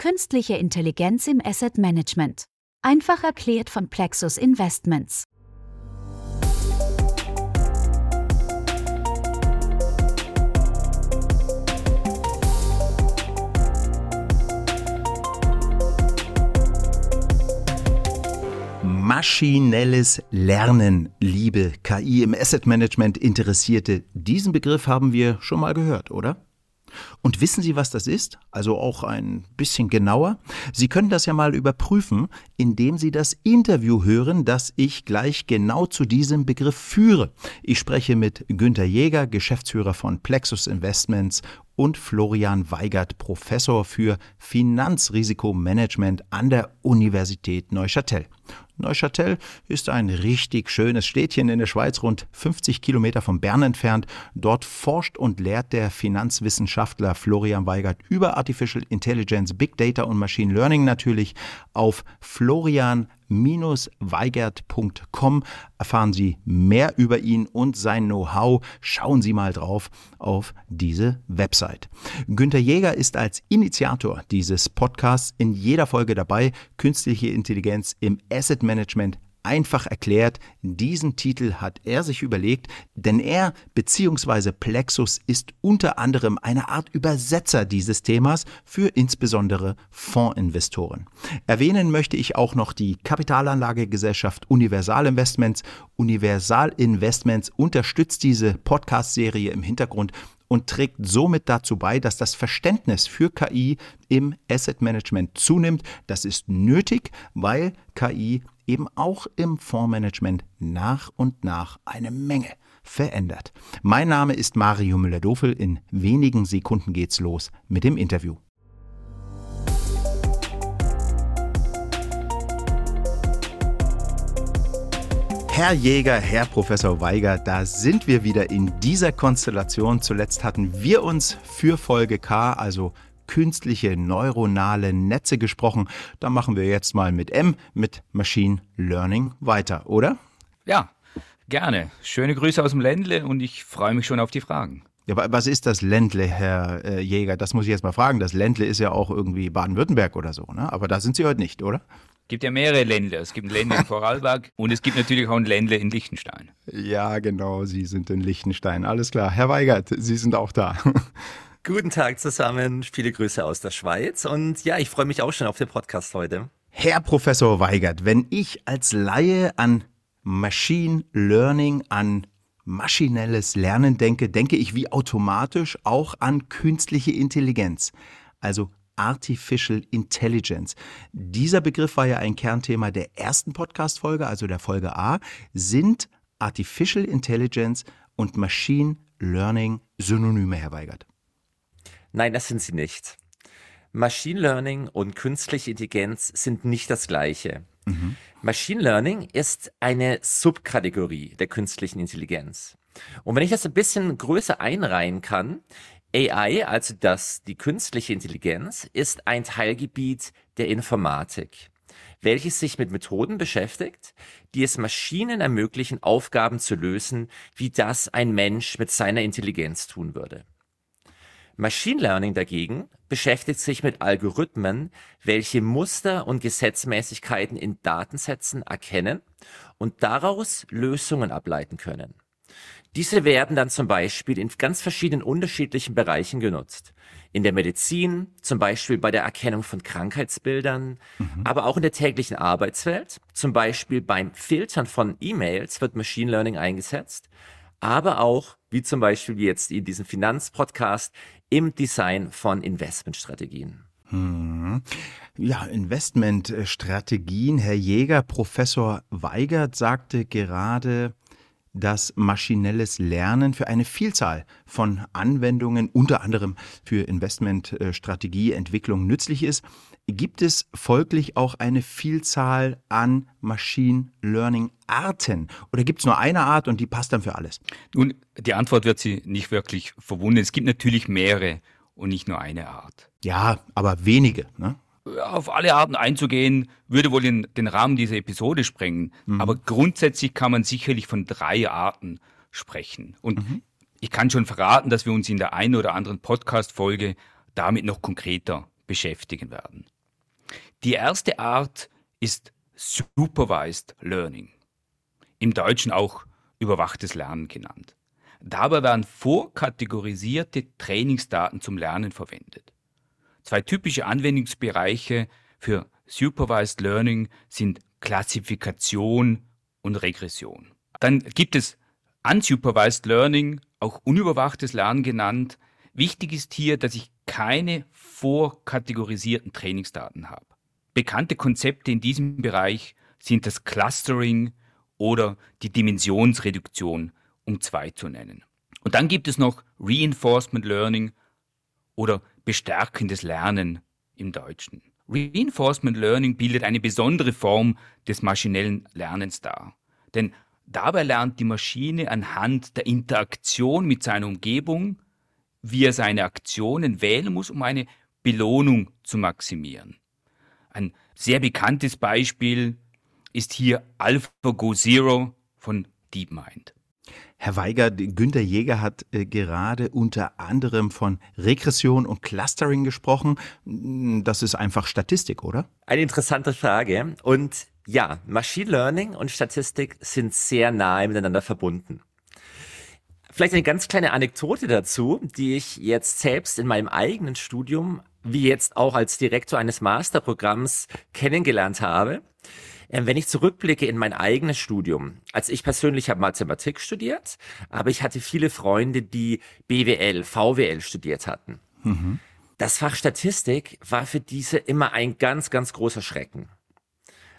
Künstliche Intelligenz im Asset Management. Einfach erklärt von Plexus Investments. Maschinelles Lernen, liebe KI im Asset Management Interessierte. Diesen Begriff haben wir schon mal gehört, oder? Und wissen Sie, was das ist? Also auch ein bisschen genauer? Sie können das ja mal überprüfen, indem Sie das Interview hören, das ich gleich genau zu diesem Begriff führe. Ich spreche mit Günter Jäger, Geschäftsführer von Plexus Investments und Florian Weigert, Professor für Finanzrisikomanagement an der Universität Neuchâtel. Neuchâtel ist ein richtig schönes Städtchen in der Schweiz, rund 50 Kilometer von Bern entfernt. Dort forscht und lehrt der Finanzwissenschaftler Florian Weigert über Artificial Intelligence, Big Data und Machine Learning natürlich auf Florian weigert.com erfahren Sie mehr über ihn und sein Know-how. Schauen Sie mal drauf auf diese Website. Günter Jäger ist als Initiator dieses Podcasts in jeder Folge dabei. Künstliche Intelligenz im Asset Management einfach erklärt, diesen Titel hat er sich überlegt, denn er bzw. Plexus ist unter anderem eine Art Übersetzer dieses Themas für insbesondere Fondsinvestoren. Erwähnen möchte ich auch noch die Kapitalanlagegesellschaft Universal Investments. Universal Investments unterstützt diese Podcast-Serie im Hintergrund und trägt somit dazu bei, dass das Verständnis für KI im Asset Management zunimmt. Das ist nötig, weil KI eben auch im Fondsmanagement nach und nach eine Menge verändert. Mein Name ist Mario Müller-Dofel. In wenigen Sekunden geht's los mit dem Interview. Herr Jäger, Herr Professor Weiger, da sind wir wieder in dieser Konstellation. Zuletzt hatten wir uns für Folge K, also künstliche neuronale Netze gesprochen. Da machen wir jetzt mal mit M, mit Machine Learning weiter, oder? Ja, gerne. Schöne Grüße aus dem Ländle und ich freue mich schon auf die Fragen. Ja, aber was ist das Ländle, Herr äh, Jäger? Das muss ich jetzt mal fragen. Das Ländle ist ja auch irgendwie Baden-Württemberg oder so, ne? Aber da sind Sie heute nicht, oder? Es gibt ja mehrere Ländle. Es gibt ein Ländle in Vorarlberg und es gibt natürlich auch ein Ländle in Liechtenstein. Ja, genau. Sie sind in Liechtenstein. Alles klar. Herr Weigert, Sie sind auch da. Guten Tag zusammen, viele Grüße aus der Schweiz und ja, ich freue mich auch schon auf den Podcast heute. Herr Professor Weigert, wenn ich als Laie an Machine Learning, an maschinelles Lernen denke, denke ich wie automatisch auch an künstliche Intelligenz, also Artificial Intelligence. Dieser Begriff war ja ein Kernthema der ersten Podcast-Folge, also der Folge A. Sind Artificial Intelligence und Machine Learning Synonyme, Herr Weigert? Nein, das sind sie nicht. Machine Learning und künstliche Intelligenz sind nicht das gleiche. Mhm. Machine Learning ist eine Subkategorie der künstlichen Intelligenz. Und wenn ich das ein bisschen größer einreihen kann, AI, also das, die künstliche Intelligenz, ist ein Teilgebiet der Informatik, welches sich mit Methoden beschäftigt, die es Maschinen ermöglichen, Aufgaben zu lösen, wie das ein Mensch mit seiner Intelligenz tun würde. Machine Learning dagegen beschäftigt sich mit Algorithmen, welche Muster und Gesetzmäßigkeiten in Datensätzen erkennen und daraus Lösungen ableiten können. Diese werden dann zum Beispiel in ganz verschiedenen unterschiedlichen Bereichen genutzt. In der Medizin, zum Beispiel bei der Erkennung von Krankheitsbildern, mhm. aber auch in der täglichen Arbeitswelt, zum Beispiel beim Filtern von E-Mails wird Machine Learning eingesetzt, aber auch, wie zum Beispiel jetzt in diesem Finanzpodcast, im Design von Investmentstrategien. Hm. Ja, Investmentstrategien. Herr Jäger, Professor Weigert sagte gerade, dass maschinelles Lernen für eine Vielzahl von Anwendungen, unter anderem für Investmentstrategieentwicklung, nützlich ist. Gibt es folglich auch eine Vielzahl an Machine Learning Arten oder gibt es nur eine Art und die passt dann für alles? Nun, die Antwort wird Sie nicht wirklich verwundern. Es gibt natürlich mehrere und nicht nur eine Art. Ja, aber wenige. Ne? Auf alle Arten einzugehen, würde wohl in den Rahmen dieser Episode sprengen. Mhm. Aber grundsätzlich kann man sicherlich von drei Arten sprechen. Und mhm. ich kann schon verraten, dass wir uns in der einen oder anderen Podcast-Folge damit noch konkreter beschäftigen werden. Die erste Art ist Supervised Learning, im Deutschen auch überwachtes Lernen genannt. Dabei werden vorkategorisierte Trainingsdaten zum Lernen verwendet. Zwei typische Anwendungsbereiche für Supervised Learning sind Klassifikation und Regression. Dann gibt es Unsupervised Learning, auch unüberwachtes Lernen genannt. Wichtig ist hier, dass ich keine vorkategorisierten Trainingsdaten habe. Bekannte Konzepte in diesem Bereich sind das Clustering oder die Dimensionsreduktion, um zwei zu nennen. Und dann gibt es noch Reinforcement Learning oder bestärkendes Lernen im Deutschen. Reinforcement Learning bildet eine besondere Form des maschinellen Lernens dar. Denn dabei lernt die Maschine anhand der Interaktion mit seiner Umgebung, wie er seine Aktionen wählen muss, um eine Belohnung zu maximieren. Ein sehr bekanntes Beispiel ist hier AlphaGo Zero von DeepMind. Herr Weiger, Günter Jäger hat äh, gerade unter anderem von Regression und Clustering gesprochen. Das ist einfach Statistik, oder? Eine interessante Frage. Und ja, Machine Learning und Statistik sind sehr nahe miteinander verbunden. Vielleicht eine ganz kleine Anekdote dazu, die ich jetzt selbst in meinem eigenen Studium, wie jetzt auch als Direktor eines Masterprogramms kennengelernt habe. Ähm, wenn ich zurückblicke in mein eigenes Studium, also ich persönlich habe Mathematik studiert, aber ich hatte viele Freunde, die BWL, VWL studiert hatten. Mhm. Das Fach Statistik war für diese immer ein ganz, ganz großer Schrecken.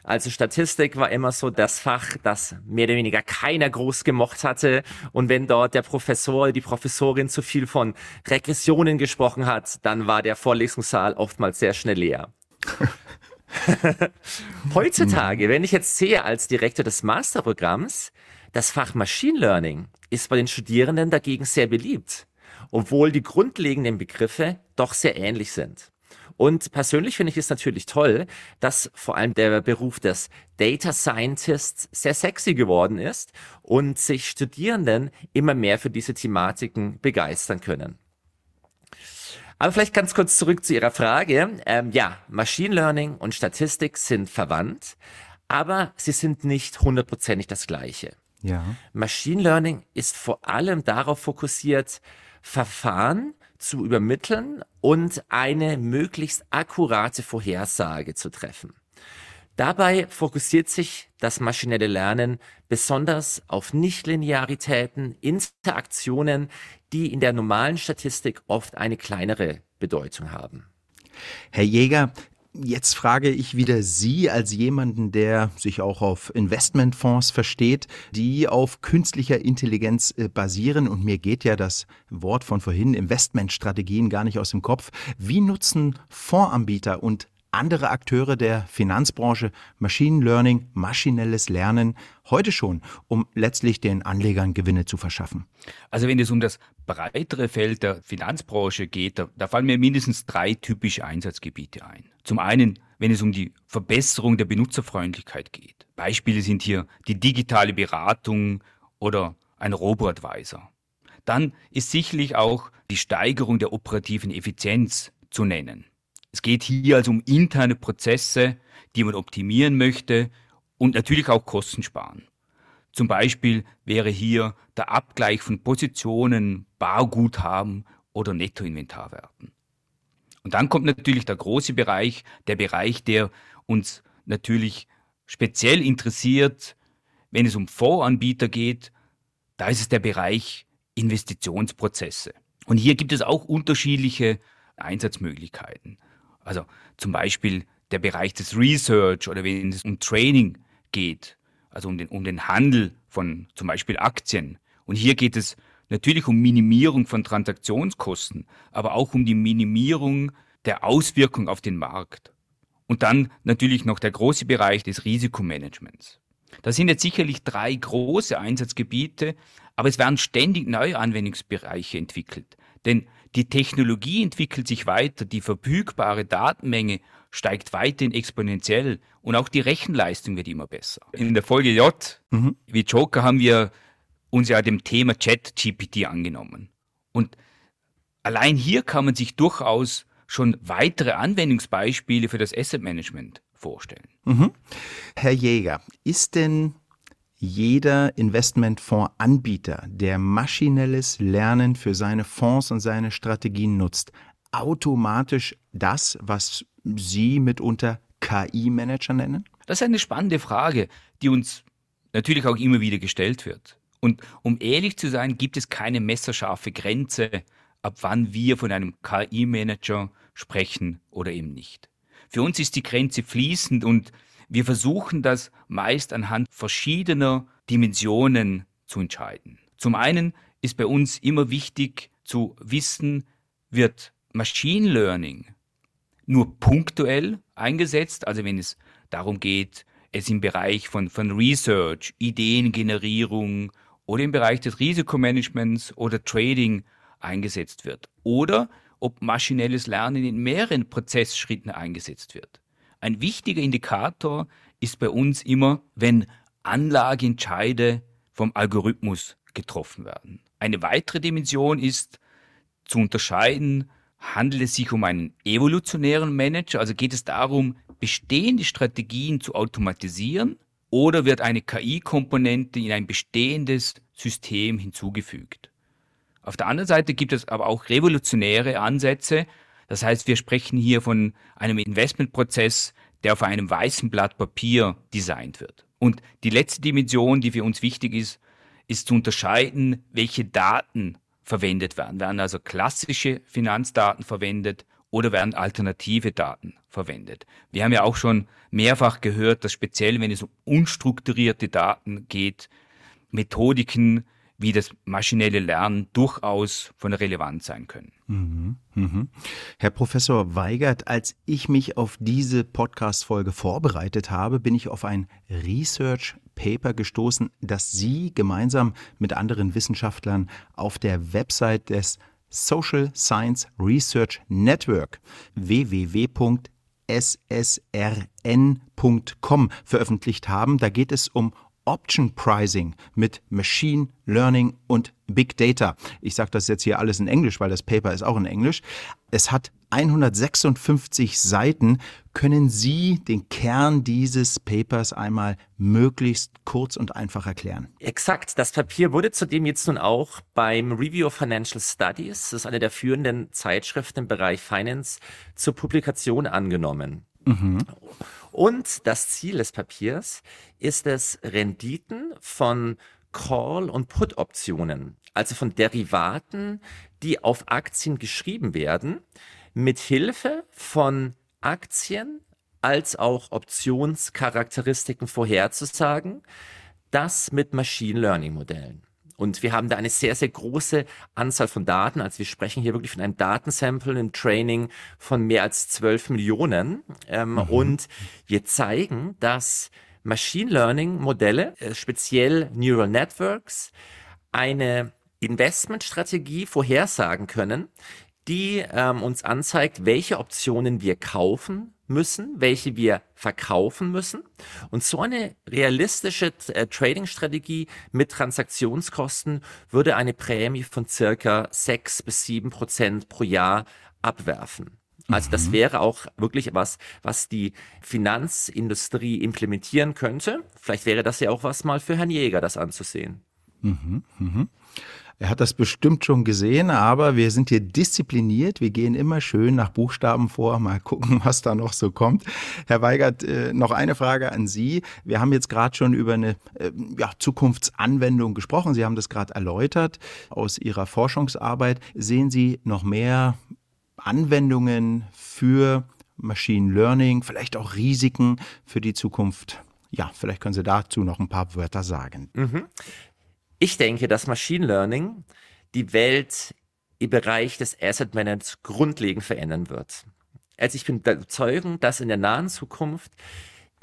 Also Statistik war immer so das Fach, das mehr oder weniger keiner groß gemocht hatte. Und wenn dort der Professor, die Professorin zu viel von Regressionen gesprochen hat, dann war der Vorlesungssaal oftmals sehr schnell leer. Heutzutage, wenn ich jetzt sehe als Direktor des Masterprogramms, das Fach Machine Learning ist bei den Studierenden dagegen sehr beliebt, obwohl die grundlegenden Begriffe doch sehr ähnlich sind. Und persönlich finde ich es natürlich toll, dass vor allem der Beruf des Data Scientists sehr sexy geworden ist und sich Studierenden immer mehr für diese Thematiken begeistern können. Aber vielleicht ganz kurz zurück zu Ihrer Frage. Ähm, ja, Machine Learning und Statistik sind verwandt, aber sie sind nicht hundertprozentig das Gleiche. Ja. Machine Learning ist vor allem darauf fokussiert, Verfahren zu übermitteln und eine möglichst akkurate Vorhersage zu treffen. Dabei fokussiert sich das maschinelle Lernen besonders auf Nichtlinearitäten, Interaktionen, die in der normalen Statistik oft eine kleinere Bedeutung haben. Herr Jäger, Jetzt frage ich wieder Sie als jemanden, der sich auch auf Investmentfonds versteht, die auf künstlicher Intelligenz äh, basieren. Und mir geht ja das Wort von vorhin Investmentstrategien gar nicht aus dem Kopf. Wie nutzen Fondsanbieter und andere Akteure der Finanzbranche Machine Learning, maschinelles Lernen heute schon, um letztlich den Anlegern Gewinne zu verschaffen? Also wenn es um das breitere Feld der Finanzbranche geht, da, da fallen mir mindestens drei typische Einsatzgebiete ein. Zum einen, wenn es um die Verbesserung der Benutzerfreundlichkeit geht. Beispiele sind hier die digitale Beratung oder ein Robo-Advisor. Dann ist sicherlich auch die Steigerung der operativen Effizienz zu nennen. Es geht hier also um interne Prozesse, die man optimieren möchte und natürlich auch Kosten sparen. Zum Beispiel wäre hier der Abgleich von Positionen, Barguthaben oder Nettoinventarwerten. Und dann kommt natürlich der große Bereich, der Bereich, der uns natürlich speziell interessiert, wenn es um Fondsanbieter geht, da ist es der Bereich Investitionsprozesse. Und hier gibt es auch unterschiedliche Einsatzmöglichkeiten. Also zum Beispiel der Bereich des Research oder wenn es um Training geht, also um den, um den Handel von zum Beispiel Aktien. Und hier geht es natürlich um Minimierung von Transaktionskosten, aber auch um die Minimierung der Auswirkung auf den Markt. Und dann natürlich noch der große Bereich des Risikomanagements. Das sind jetzt sicherlich drei große Einsatzgebiete, aber es werden ständig neue Anwendungsbereiche entwickelt. Denn die Technologie entwickelt sich weiter, die verfügbare Datenmenge steigt weiterhin exponentiell und auch die Rechenleistung wird immer besser. In der Folge J, mhm. wie Joker, haben wir uns ja dem Thema Chat-GPT angenommen. Und allein hier kann man sich durchaus schon weitere Anwendungsbeispiele für das Asset Management vorstellen. Mhm. Herr Jäger, ist denn jeder Investmentfondsanbieter, der maschinelles Lernen für seine Fonds und seine Strategien nutzt, automatisch das, was Sie mitunter KI-Manager nennen? Das ist eine spannende Frage, die uns natürlich auch immer wieder gestellt wird. Und um ehrlich zu sein, gibt es keine messerscharfe Grenze, ab wann wir von einem KI-Manager sprechen oder eben nicht. Für uns ist die Grenze fließend und wir versuchen das meist anhand verschiedener Dimensionen zu entscheiden. Zum einen ist bei uns immer wichtig zu wissen, wird Machine Learning nur punktuell eingesetzt, also wenn es darum geht, es im Bereich von, von Research, Ideengenerierung oder im Bereich des Risikomanagements oder Trading eingesetzt wird. Oder ob maschinelles Lernen in mehreren Prozessschritten eingesetzt wird. Ein wichtiger Indikator ist bei uns immer, wenn Anlageentscheide vom Algorithmus getroffen werden. Eine weitere Dimension ist zu unterscheiden, handelt es sich um einen evolutionären Manager, also geht es darum, bestehende Strategien zu automatisieren oder wird eine KI-Komponente in ein bestehendes System hinzugefügt. Auf der anderen Seite gibt es aber auch revolutionäre Ansätze. Das heißt, wir sprechen hier von einem Investmentprozess, der auf einem weißen Blatt Papier designt wird. Und die letzte Dimension, die für uns wichtig ist, ist zu unterscheiden, welche Daten verwendet werden. Werden also klassische Finanzdaten verwendet oder werden alternative Daten verwendet? Wir haben ja auch schon mehrfach gehört, dass speziell, wenn es um unstrukturierte Daten geht, Methodiken wie das maschinelle Lernen durchaus von Relevanz sein können. Mhm, mhm. Herr Professor Weigert, als ich mich auf diese Podcast-Folge vorbereitet habe, bin ich auf ein Research Paper gestoßen, das Sie gemeinsam mit anderen Wissenschaftlern auf der Website des Social Science Research Network www.ssrn.com veröffentlicht haben. Da geht es um Option Pricing mit Machine Learning und Big Data. Ich sage das jetzt hier alles in Englisch, weil das Paper ist auch in Englisch. Es hat 156 Seiten. Können Sie den Kern dieses Papers einmal möglichst kurz und einfach erklären? Exakt. Das Papier wurde zudem jetzt nun auch beim Review of Financial Studies, das ist eine der führenden Zeitschriften im Bereich Finance, zur Publikation angenommen. Mhm. Und das Ziel des Papiers ist es, Renditen von Call- und Put-Optionen, also von Derivaten, die auf Aktien geschrieben werden, mit Hilfe von Aktien als auch Optionscharakteristiken vorherzusagen, das mit Machine Learning Modellen. Und wir haben da eine sehr, sehr große Anzahl von Daten. Also wir sprechen hier wirklich von einem Datensample im Training von mehr als 12 Millionen. Ähm, mhm. Und wir zeigen, dass Machine Learning Modelle, äh, speziell Neural Networks, eine Investmentstrategie vorhersagen können, die ähm, uns anzeigt, welche Optionen wir kaufen müssen, welche wir verkaufen müssen. Und so eine realistische äh, Trading-Strategie mit Transaktionskosten würde eine Prämie von circa sechs bis sieben Prozent pro Jahr abwerfen. Also das mhm. wäre auch wirklich was, was die Finanzindustrie implementieren könnte. Vielleicht wäre das ja auch was mal für Herrn Jäger, das anzusehen. Mhm, mh. Er hat das bestimmt schon gesehen, aber wir sind hier diszipliniert. Wir gehen immer schön nach Buchstaben vor. Mal gucken, was da noch so kommt. Herr Weigert, äh, noch eine Frage an Sie. Wir haben jetzt gerade schon über eine äh, ja, Zukunftsanwendung gesprochen. Sie haben das gerade erläutert aus Ihrer Forschungsarbeit. Sehen Sie noch mehr Anwendungen für Machine Learning, vielleicht auch Risiken für die Zukunft? Ja, vielleicht können Sie dazu noch ein paar Wörter sagen. Mhm. Ich denke, dass Machine Learning die Welt im Bereich des Asset Managements grundlegend verändern wird. Also ich bin der Überzeugung, dass in der nahen Zukunft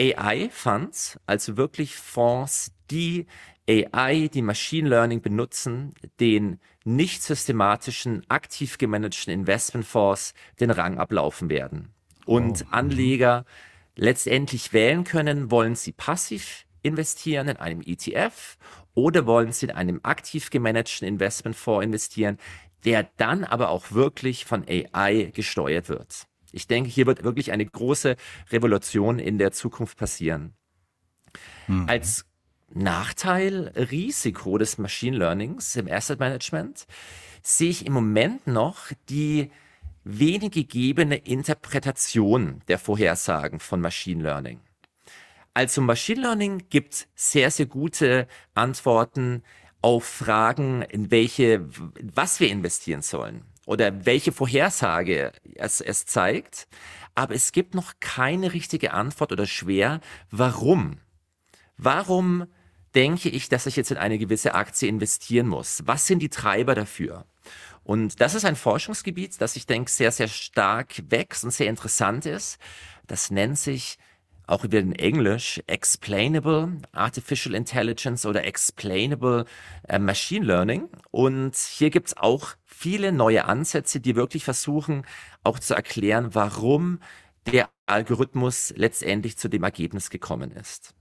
AI-Funds, also wirklich Fonds, die AI, die Machine Learning benutzen, den nicht systematischen, aktiv gemanagten Investmentfonds den Rang ablaufen werden. Und oh. Anleger letztendlich wählen können, wollen sie passiv investieren in einem ETF oder wollen Sie in einem aktiv gemanagten Investmentfonds investieren, der dann aber auch wirklich von AI gesteuert wird. Ich denke, hier wird wirklich eine große Revolution in der Zukunft passieren. Mhm. Als Nachteil, Risiko des Machine Learnings im Asset Management sehe ich im Moment noch die wenig gegebene Interpretation der Vorhersagen von Machine Learning. Also Machine Learning gibt sehr, sehr gute Antworten auf Fragen, in welche, was wir investieren sollen oder welche Vorhersage es, es zeigt. Aber es gibt noch keine richtige Antwort oder schwer, warum. Warum denke ich, dass ich jetzt in eine gewisse Aktie investieren muss? Was sind die Treiber dafür? Und das ist ein Forschungsgebiet, das ich denke sehr, sehr stark wächst und sehr interessant ist. Das nennt sich auch wieder in Englisch Explainable Artificial Intelligence oder Explainable äh, Machine Learning. Und hier gibt's auch viele neue Ansätze, die wirklich versuchen, auch zu erklären, warum der Algorithmus letztendlich zu dem Ergebnis gekommen ist.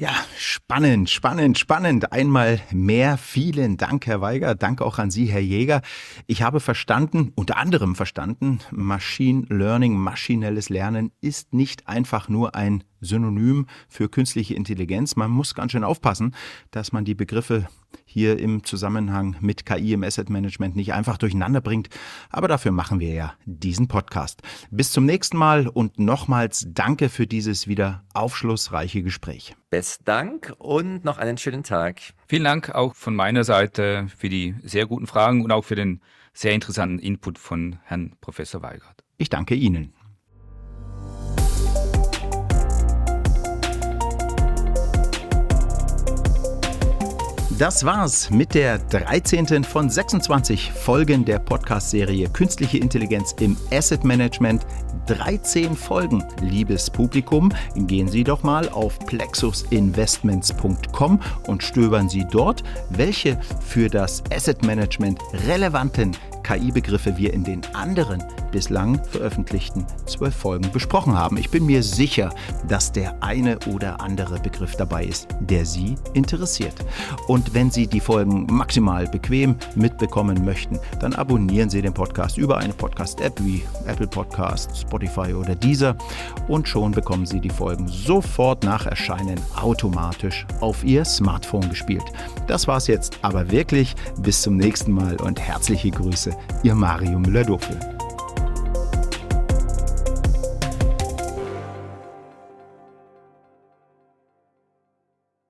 Ja, spannend, spannend, spannend. Einmal mehr vielen Dank, Herr Weiger. Danke auch an Sie, Herr Jäger. Ich habe verstanden, unter anderem verstanden, Machine Learning, maschinelles Lernen ist nicht einfach nur ein Synonym für künstliche Intelligenz. Man muss ganz schön aufpassen, dass man die Begriffe hier im Zusammenhang mit KI im Asset Management nicht einfach durcheinander bringt. Aber dafür machen wir ja diesen Podcast. Bis zum nächsten Mal und nochmals danke für dieses wieder aufschlussreiche Gespräch. Besten Dank und noch einen schönen Tag. Vielen Dank auch von meiner Seite für die sehr guten Fragen und auch für den sehr interessanten Input von Herrn Professor Weigert. Ich danke Ihnen. Das war's mit der 13. von 26 Folgen der Podcast-Serie Künstliche Intelligenz im Asset Management. 13 Folgen, liebes Publikum. Gehen Sie doch mal auf plexusinvestments.com und stöbern Sie dort, welche für das Asset Management relevanten KI-Begriffe wir in den anderen bislang veröffentlichten zwölf Folgen besprochen haben. Ich bin mir sicher, dass der eine oder andere Begriff dabei ist, der Sie interessiert. Und wenn Sie die Folgen maximal bequem mitbekommen möchten, dann abonnieren Sie den Podcast über eine Podcast-App wie Apple Podcasts, Spotify oder Deezer und schon bekommen Sie die Folgen sofort nach Erscheinen automatisch auf Ihr Smartphone gespielt. Das war's jetzt aber wirklich. Bis zum nächsten Mal und herzliche Grüße, Ihr Mario Müller-Dofel.